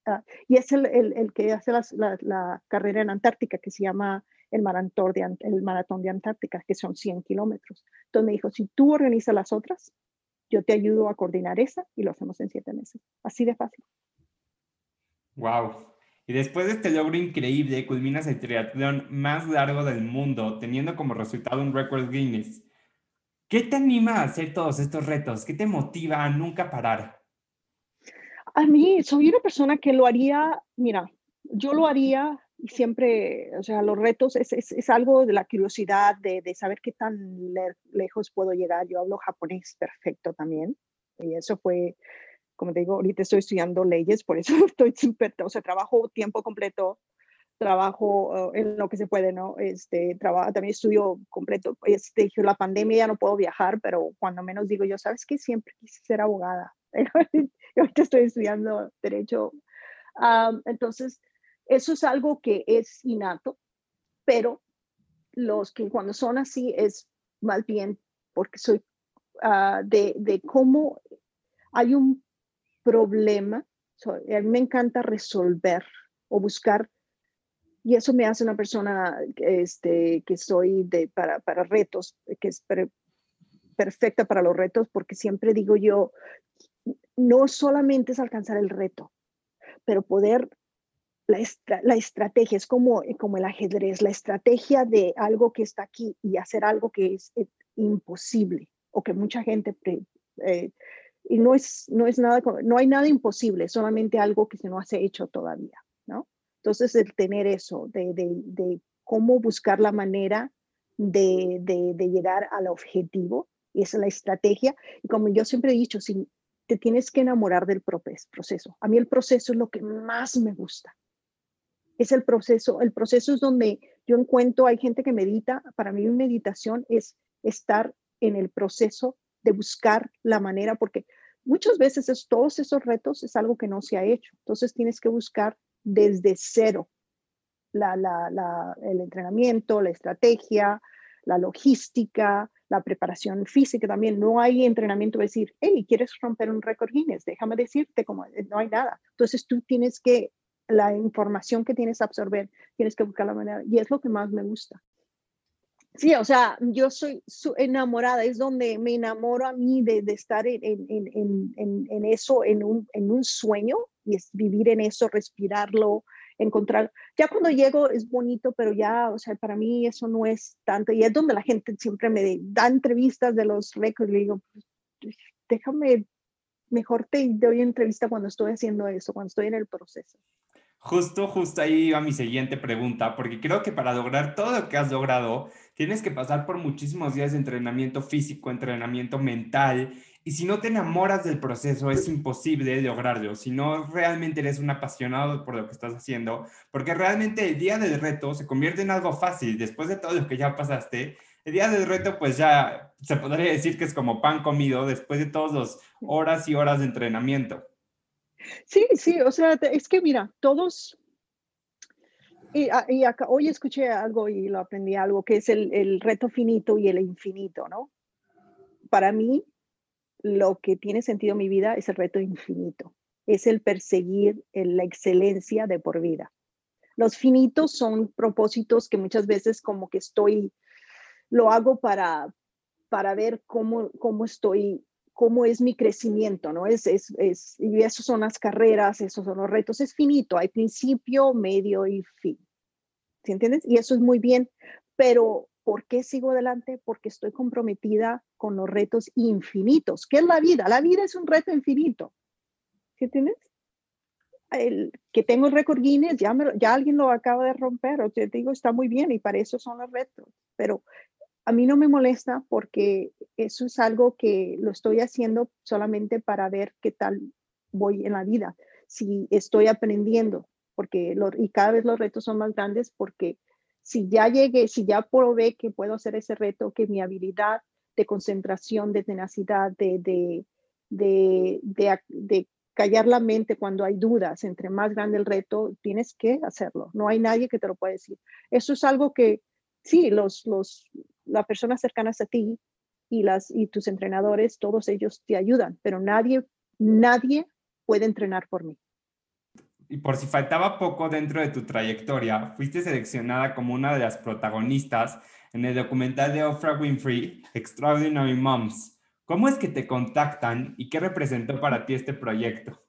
Ah, y es el, que hace la, carrera en Antártica, que se llama el maratón, de, el Antártica, que son 100 kilómetros. Entonces me dijo, si tú organizas las otras, yo te ayudo a coordinar esa y lo hacemos en siete meses. Así de fácil. Wow. Y después de este logro increíble, culminas el triatlón más largo del mundo, teniendo como resultado un récord Guinness. ¿Qué te anima a hacer todos estos retos? ¿Qué te motiva a nunca parar? A mí, soy una persona que lo haría, mira, yo lo haría y siempre, o sea, los retos es, es, es algo de la curiosidad, de, de saber qué tan lejos puedo llegar. Yo hablo japonés perfecto también. Y eso fue, como te digo, ahorita estoy estudiando leyes, por eso (laughs) estoy súper, o sea, trabajo tiempo completo, trabajo uh, en lo que se puede, ¿no? Este, trabajo, también estudio completo. Este, la pandemia ya no puedo viajar, pero cuando menos digo yo, ¿sabes qué? Siempre quise ser abogada. (laughs) (laughs) ahorita estoy estudiando derecho. entonces, eso es algo que es innato, pero los que cuando son así es más bien porque soy ah, de, de, cómo hay un problema. a mí me encanta resolver o buscar y eso me hace una persona este, que soy de, para, para retos, que es perfecta para los retos, porque siempre digo yo, no solamente es alcanzar el reto, pero poder, la, estrategia es como, como el ajedrez, la estrategia de algo que está aquí y hacer algo que es, imposible o que mucha gente... Eh, y no es, no es nada, no hay nada imposible, solamente algo que se no hace hecho todavía, ¿no? Entonces, el tener eso, de, cómo buscar la manera de, de, llegar al objetivo, y esa es la estrategia. Y como yo siempre he dicho, si, te tienes que enamorar del proceso. A mí el proceso es lo que más me gusta. Es el proceso. El proceso es donde yo encuentro, hay gente que medita. Para mí meditación es estar en el proceso de buscar la manera, porque muchas veces es, todos esos retos es algo que no se ha hecho. Entonces tienes que buscar desde cero el entrenamiento, la estrategia, la logística, la preparación física también. No hay entrenamiento de decir, hey, ¿quieres romper un récord Guinness? Déjame decirte cómo, eh, no hay nada. Entonces tú tienes que, la información que tienes que absorber, tienes que buscar la manera. Y es lo que más me gusta. Sí, o sea, yo soy enamorada, es donde me enamoro a mí de, de estar en, en, en, en, eso, en un, en un sueño, y es vivir en eso, respirarlo, encontrar. Ya cuando llego es bonito, pero ya, o sea, para mí eso no es tanto. Y es donde la gente siempre me da entrevistas de los récords. Le digo, pues, déjame, mejor te doy entrevista cuando estoy haciendo eso, cuando estoy en el proceso. Justo, justo ahí iba mi siguiente pregunta, porque creo que para lograr todo lo que has logrado, tienes que pasar por muchísimos días de entrenamiento físico, entrenamiento mental y si no te enamoras del proceso, es imposible lograrlo. Si no realmente eres un apasionado por lo que estás haciendo, porque realmente el día del reto se convierte en algo fácil. Después de todo lo que ya pasaste, el día del reto, pues ya se podría decir que es como pan comido después de todas las horas y horas de entrenamiento. Sí, sí, o sea, es que mira, todos y, ah, y, acá, hoy escuché algo y lo aprendí algo, que es el, el, reto finito y el infinito, ¿no? Para mí, lo que tiene sentido en mi vida es el reto infinito, es el perseguir la excelencia de por vida. Los finitos son propósitos que muchas veces como que estoy, lo hago para, para ver cómo, cómo estoy, cómo es mi crecimiento, ¿no? Es, es, es, y eso son las carreras, esos son los retos, es finito, hay principio, medio y fin. ¿Sí entiendes? Y eso es muy bien, pero ¿Por qué sigo adelante? Porque estoy comprometida con los retos infinitos. ¿Qué es la vida? La vida es un reto infinito. ¿Sí entiendes? El, que tengo el récord Guinness, ya, ya alguien lo acaba de romper, o te digo, está muy bien y para eso son los retos. Pero a mí no me molesta porque eso es algo que lo estoy haciendo solamente para ver qué tal voy en la vida. Si estoy aprendiendo, porque y cada vez los retos son más grandes porque si ya llegué, si ya probé que puedo hacer ese reto, que mi habilidad de concentración, de tenacidad, de, de, de, de, callar la mente cuando hay dudas, entre más grande el reto, tienes que hacerlo. No hay nadie que te lo pueda decir. Eso es algo que, sí, los, los, las personas cercanas a ti y, las, y tus entrenadores, todos ellos te ayudan, pero nadie, nadie puede entrenar por mí y por si faltaba poco dentro de tu trayectoria, fuiste seleccionada como una de las protagonistas en el documental de Oprah Winfrey, Extraordinary Moms. ¿Cómo es que te contactan y qué representó para ti este proyecto?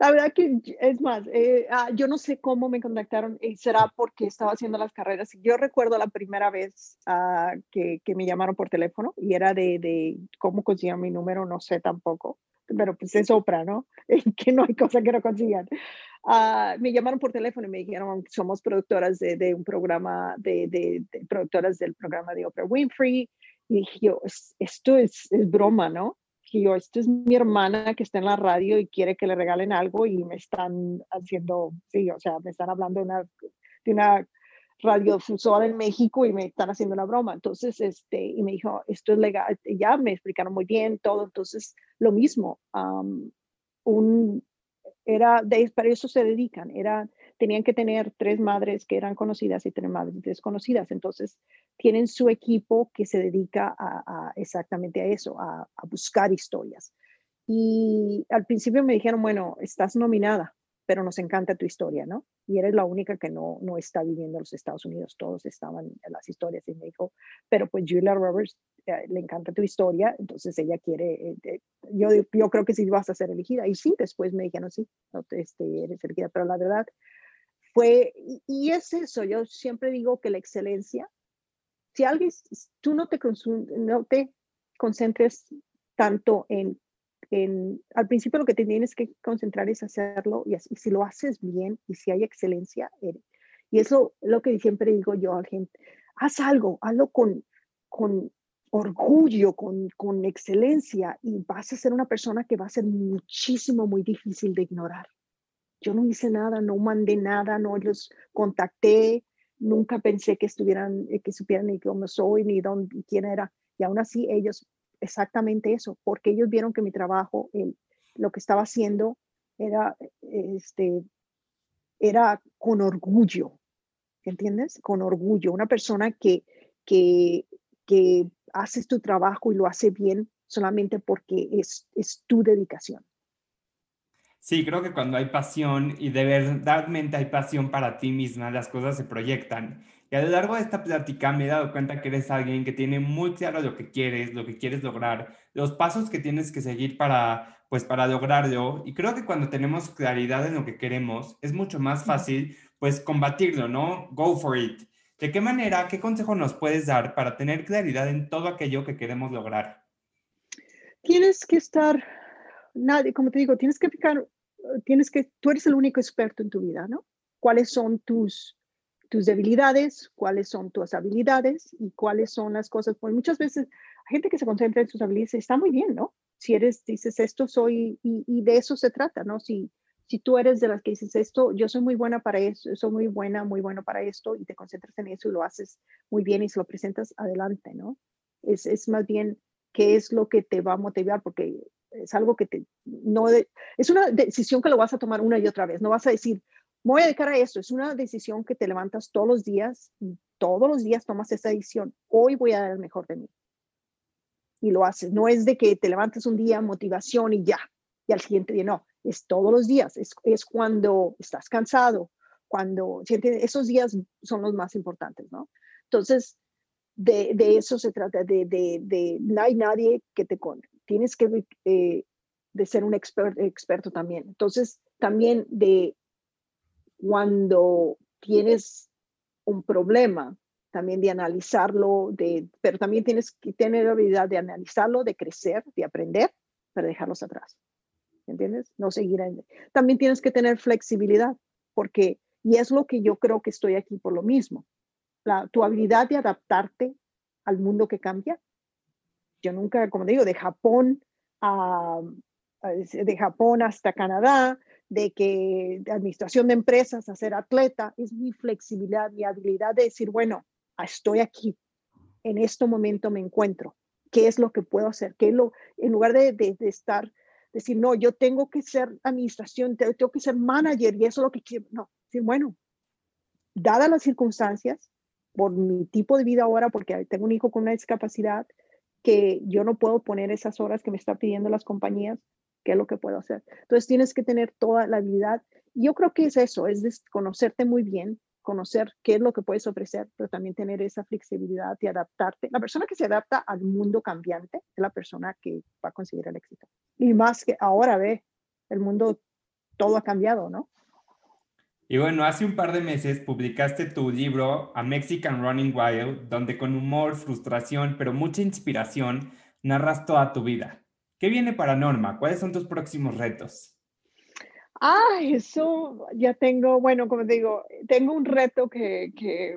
La verdad que es más, eh, ah, yo no sé cómo me contactaron y será porque estaba haciendo las carreras. Yo recuerdo la primera vez ah, que, que, me llamaron por teléfono y era de, de cómo consiguieron mi número, no sé tampoco, pero pues es Oprah, ¿no? (laughs) que no hay cosa que no consigan. Ah, me llamaron por teléfono y me dijeron, somos productoras de, de un programa, de, de, productoras del programa de Oprah Winfrey. Y dije yo, esto es, es broma, ¿no? Y yo, esto es mi hermana que está en la radio y quiere que le regalen algo y me están haciendo, sí, o sea, me están hablando de una, de una radiofusora en México y me están haciendo una broma. Entonces, este, y me dijo, esto es legal, ya me explicaron muy bien todo. Entonces, lo mismo, un, era, de, para eso se dedican, era, tenían que tener tres madres que eran conocidas y tres madres desconocidas. Entonces, tienen su equipo que se dedica a, exactamente a eso, a, a, buscar historias. Y al principio me dijeron, bueno, estás nominada, pero nos encanta tu historia, ¿no? Y eres la única que no, no está viviendo en los Estados Unidos, todos estaban en las historias y me dijo, pero pues Julia Roberts eh, le encanta tu historia, entonces ella quiere, eh, yo, yo creo que sí vas a ser elegida. Y sí, después me dijeron, sí, no, este, eres elegida, pero la verdad fue, y, es eso, yo siempre digo que la excelencia, si alguien, tú no te, no te concentres tanto en al principio lo que te tienes que concentrar es hacerlo y, si lo haces bien y si hay excelencia, y eso es lo que siempre digo yo a la gente, haz algo, hazlo con, con orgullo, con, con excelencia y vas a ser una persona que va a ser muchísimo, muy difícil de ignorar. Yo no hice nada, no mandé nada, no los contacté, nunca pensé que estuvieran, que supieran ni cómo soy, ni dónde, quién era. Y aún así ellos exactamente eso, porque ellos vieron que mi trabajo, lo que estaba haciendo era, este, era con orgullo, ¿entiendes? Con orgullo. Una persona que, que, que haces tu trabajo y lo hace bien solamente porque es, es tu dedicación. Sí, creo que cuando hay pasión y de verdadmente hay pasión para ti misma, las cosas se proyectan. Y a lo largo de esta plática me he dado cuenta que eres alguien que tiene muy claro lo que quieres, lo que quieres lograr, los pasos que tienes que seguir para, pues, para lograrlo. Y creo que cuando tenemos claridad en lo que queremos, es mucho más fácil, pues, combatirlo, ¿no? Go for it. ¿De qué manera, qué consejo nos puedes dar para tener claridad en todo aquello que queremos lograr? Tienes que estar, nadie, como te digo, tienes que fijar, tienes que, tú eres el único experto en tu vida, ¿no? ¿Cuáles son tus tus debilidades, cuáles son tus habilidades y cuáles son las cosas. Porque muchas veces hay gente que se concentra en sus habilidades, está muy bien, ¿no? Si eres, dices, esto soy, y, de eso se trata, ¿no? Si, si tú eres de las que dices esto, yo soy muy buena para eso, soy muy buena, muy bueno para esto, y te concentras en eso y lo haces muy bien y se lo presentas adelante, ¿no? Es, es más bien qué es lo que te va a motivar, porque es algo que te, no, es una decisión que lo vas a tomar una y otra vez, no vas a decir, voy a dedicar a esto. Es una decisión que te levantas todos los días y todos los días tomas esa decisión. Hoy voy a dar el mejor de mí. Y lo haces. No es de que te levantes un día, motivación y ya. Y al siguiente día, no. Es todos los días. Es, es cuando estás cansado, cuando esos días son los más importantes, ¿no? Entonces, de, de eso se trata, de, de, de, no hay nadie que te con, tienes que eh, de ser un experto experto también. Entonces, también de cuando tienes un problema, también de analizarlo, de, pero también tienes que tener la habilidad de analizarlo, de crecer, de aprender, para dejarlos atrás. ¿Entiendes? No seguir. En, también tienes que tener flexibilidad, porque, y es lo que yo creo que estoy aquí por lo mismo, la, tu habilidad de adaptarte al mundo que cambia. Yo nunca, como digo, de Japón a, de Japón hasta Canadá, de que administración de empresas, a ser atleta, es mi flexibilidad, mi habilidad de decir, bueno, estoy aquí, en este momento me encuentro, ¿qué es lo que puedo hacer? ¿Qué lo, en lugar de, de, estar, decir, no, yo tengo que ser administración, tengo que ser manager y eso es lo que quiero, no, decir, bueno, dadas las circunstancias, por mi tipo de vida ahora, porque tengo un hijo con una discapacidad, que yo no puedo poner esas horas que me están pidiendo las compañías, ¿qué es lo que puedo hacer? Entonces tienes que tener toda la habilidad. Yo creo que es eso, es conocerte muy bien, conocer qué es lo que puedes ofrecer, pero también tener esa flexibilidad y adaptarte. La persona que se adapta al mundo cambiante es la persona que va a conseguir el éxito. Y más que ahora ve, el mundo todo ha cambiado, ¿no? Y bueno, hace un par de meses publicaste tu libro A Mexican Running Wild, donde con humor, frustración, pero mucha inspiración, narras toda tu vida. ¿Qué viene para Norma? ¿Cuáles son tus próximos retos? Ah, eso ya tengo, bueno, como digo, tengo un reto que, que eh,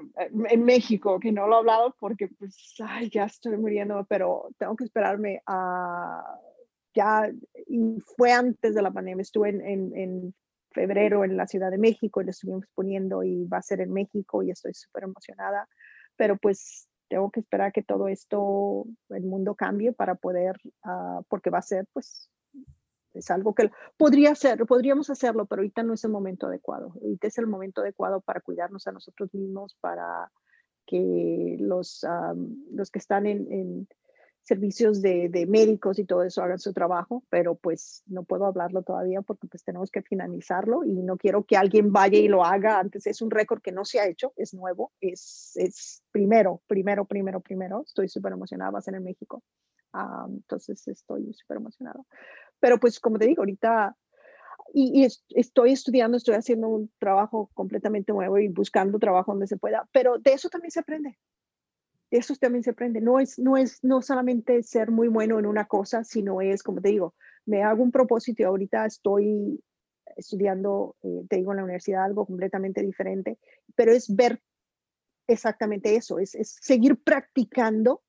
en México, que no lo he hablado porque pues, ay, ya estoy muriendo, pero tengo que esperarme a, ya, y fue antes de la pandemia, estuve en, en, en febrero en la Ciudad de México y lo estuvimos poniendo y va a ser en México y estoy súper emocionada, pero pues tengo que esperar que todo esto, el mundo cambie para poder, uh, porque va a ser pues es algo que podría ser, podríamos hacerlo, pero ahorita no es el momento adecuado. Ahorita es el momento adecuado para cuidarnos a nosotros mismos, para que los, um, los que están en servicios de, de, médicos y todo eso hagan su trabajo, pero pues no puedo hablarlo todavía porque pues tenemos que finalizarlo y no quiero que alguien vaya y lo haga antes. Es un récord que no se ha hecho, es nuevo, es, es primero, primero, primero, primero. Estoy súper emocionada, va a ser en México. Um, entonces estoy súper emocionada. Pero pues como te digo, ahorita y, y, estoy estudiando, estoy haciendo un trabajo completamente nuevo y buscando trabajo donde se pueda, pero de eso también se aprende eso también se aprende. No es, no es no solamente ser muy bueno en una cosa, sino es, como te digo, me hago un propósito y ahorita estoy estudiando, eh, te digo, en la universidad algo completamente diferente, pero es ver exactamente eso, es, es seguir practicando,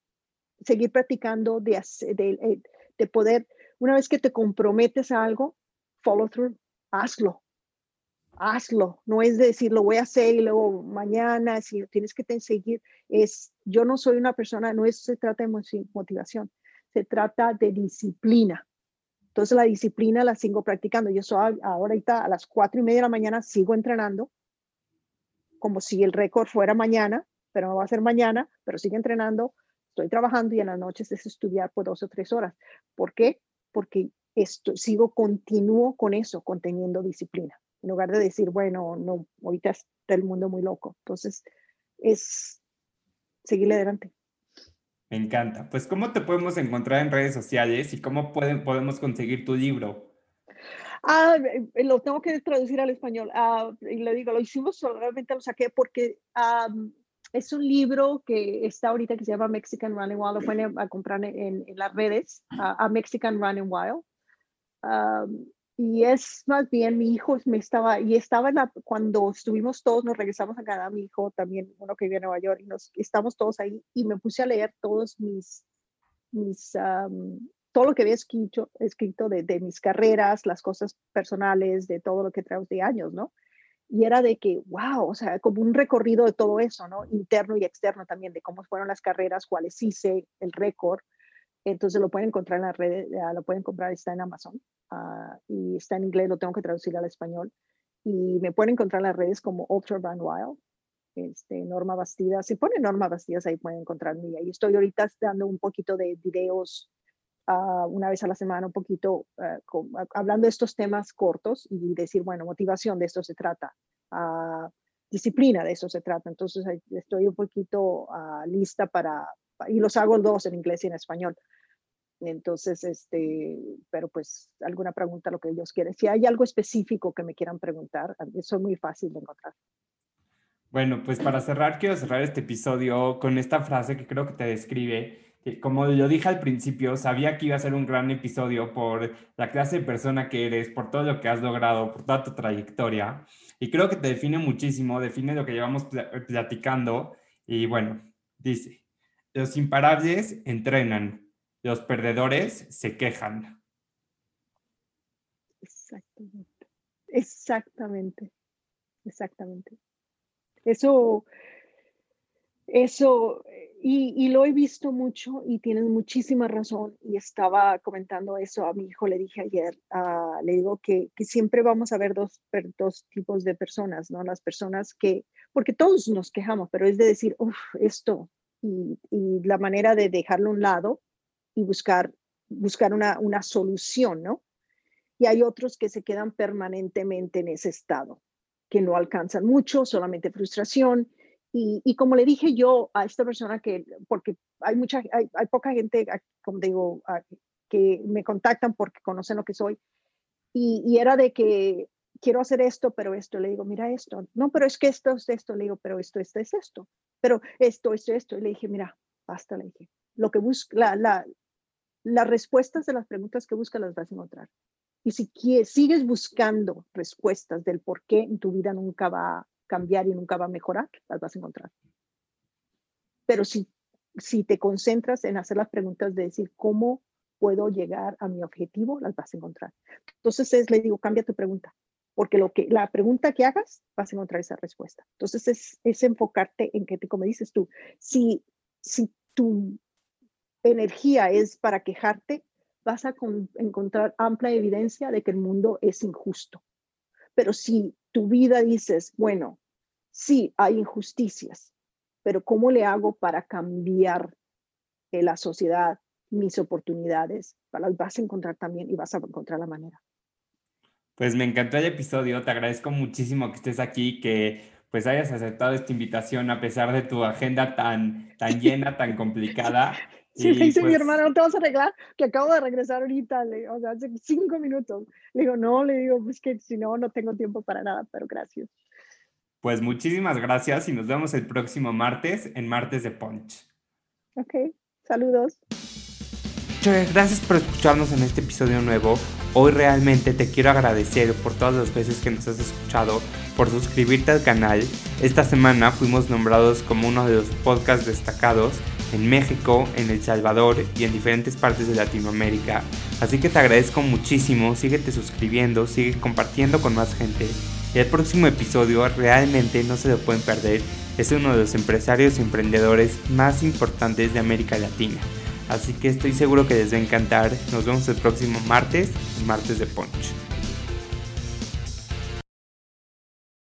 seguir practicando de, eh, de poder, una vez que te comprometes a algo, follow through, hazlo, hazlo, no es decir lo voy a hacer y luego mañana, si tienes que seguir, es yo no soy una persona, no es, se trata de motivación, se trata de disciplina. Entonces la disciplina la sigo practicando. Yo soy ahorita a las cuatro y media de la mañana sigo entrenando, como si el récord fuera mañana, pero no va a ser mañana, pero sigo entrenando, estoy trabajando y en las noches es estudiar por dos o tres horas. ¿Por qué? Porque esto, sigo, continúo con eso, conteniendo disciplina en lugar de decir, bueno, no, ahorita está el mundo muy loco. Entonces, es seguirle adelante. Me encanta. Pues, ¿cómo te podemos encontrar en redes sociales y cómo pueden, podemos conseguir tu libro? Ah, eh, lo tengo que traducir al español. Ah, y le digo, lo hicimos, solamente lo saqué porque es un libro que está ahorita que se llama Mexican Running Wild. Lo pueden comprar en, las redes, a Mexican Running Wild y es más bien mi hijo me estaba y estaba la, cuando estuvimos todos nos regresamos a Canadá mi hijo también uno que vive a Nueva York y nos estamos todos ahí y me puse a leer todos mis mis todo lo que había escrito escrito de, de, mis carreras las cosas personales de todo lo que traigo de años no y era de que wow o sea como un recorrido de todo eso no interno y externo también de cómo fueron las carreras cuáles hice el récord entonces lo pueden encontrar en las redes, lo pueden comprar, está en Amazon uh, y está en inglés, lo tengo que traducir al español. Y me pueden encontrar en las redes como Ultra Van Wild, este, Norma Bastidas. Si ponen Norma Bastidas, ahí pueden encontrarme. Y ahí estoy ahorita dando un poquito de videos uh, una vez a la semana, un poquito uh, con, hablando de estos temas cortos y decir, bueno, motivación, de esto se trata. disciplina, de eso se trata. Entonces estoy un poquito lista para, y los hago dos en inglés y en español. Entonces, este, pero pues alguna pregunta, lo que ellos quieren. Si hay algo específico que me quieran preguntar, eso es muy fácil de encontrar. Bueno, pues para cerrar, quiero cerrar este episodio con esta frase que creo que te describe. Como yo dije al principio, sabía que iba a ser un gran episodio por la clase de persona que eres, por todo lo que has logrado, por toda tu trayectoria. Y creo que te define muchísimo, define lo que llevamos platicando. Y bueno, dice, los imparables entrenan, los perdedores se quejan. Exactamente. Exactamente, exactamente. Eso, eso, y, lo he visto mucho y tienes muchísima razón. Y estaba comentando eso a mi hijo, le dije ayer, le digo que, siempre vamos a ver dos, dos tipos de personas, ¿no? Las personas que, porque todos nos quejamos, pero es de decir, uff, esto, y, la manera de dejarlo a un lado y buscar, buscar una, una solución, ¿no? Y hay otros que se quedan permanentemente en ese estado, que no alcanzan mucho, solamente frustración y, como le dije yo a esta persona que, porque hay mucha, hay, hay poca gente, como digo, que me contactan porque conocen lo que soy, y, y, era de que quiero hacer esto, pero esto, le digo, mira esto, no, pero es que esto es esto, le digo, pero esto, esto es esto, pero esto, esto, esto, y le dije, mira, basta, le dije, lo que busca, la, la, las respuestas de las preguntas que buscas las vas a encontrar. Y si sigues buscando respuestas del por qué en tu vida nunca va cambiar y nunca va a mejorar, las vas a encontrar. Pero si, si te concentras en hacer las preguntas de decir cómo puedo llegar a mi objetivo, las vas a encontrar. Entonces es, le digo, cambia tu pregunta, porque lo que, la pregunta que hagas, vas a encontrar esa respuesta. Entonces es, es enfocarte en que, como dices tú, si, si tu energía es para quejarte, vas a encontrar amplia evidencia de que el mundo es injusto. Pero si tu vida dices, bueno, sí, hay injusticias, pero ¿cómo le hago para cambiar la sociedad, mis oportunidades? Las vas a encontrar también y vas a encontrar la manera. Pues me encantó el episodio, te agradezco muchísimo que estés aquí, que pues hayas aceptado esta invitación a pesar de tu agenda tan, tan llena, tan complicada. Sí, le dice mi pues hermana, no te vas a arreglar, que acabo de regresar ahorita, le, o sea, hace cinco minutos. Le digo, no, le digo, pues que si no, no tengo tiempo para nada, pero gracias. Pues muchísimas gracias y nos vemos el próximo martes en Martes de Punch. Ok, saludos. Gracias por escucharnos en este episodio nuevo. Hoy realmente te quiero agradecer por todas las veces que nos has escuchado, por suscribirte al canal. Esta semana fuimos nombrados como uno de los podcasts destacados en México, en El Salvador y en diferentes partes de Latinoamérica. Así que te agradezco muchísimo, síguete suscribiendo, sigue compartiendo con más gente. El próximo episodio realmente no se lo pueden perder, es uno de los empresarios y emprendedores más importantes de América Latina. Así que estoy seguro que les va a encantar. Nos vemos el próximo martes, martes de Punch.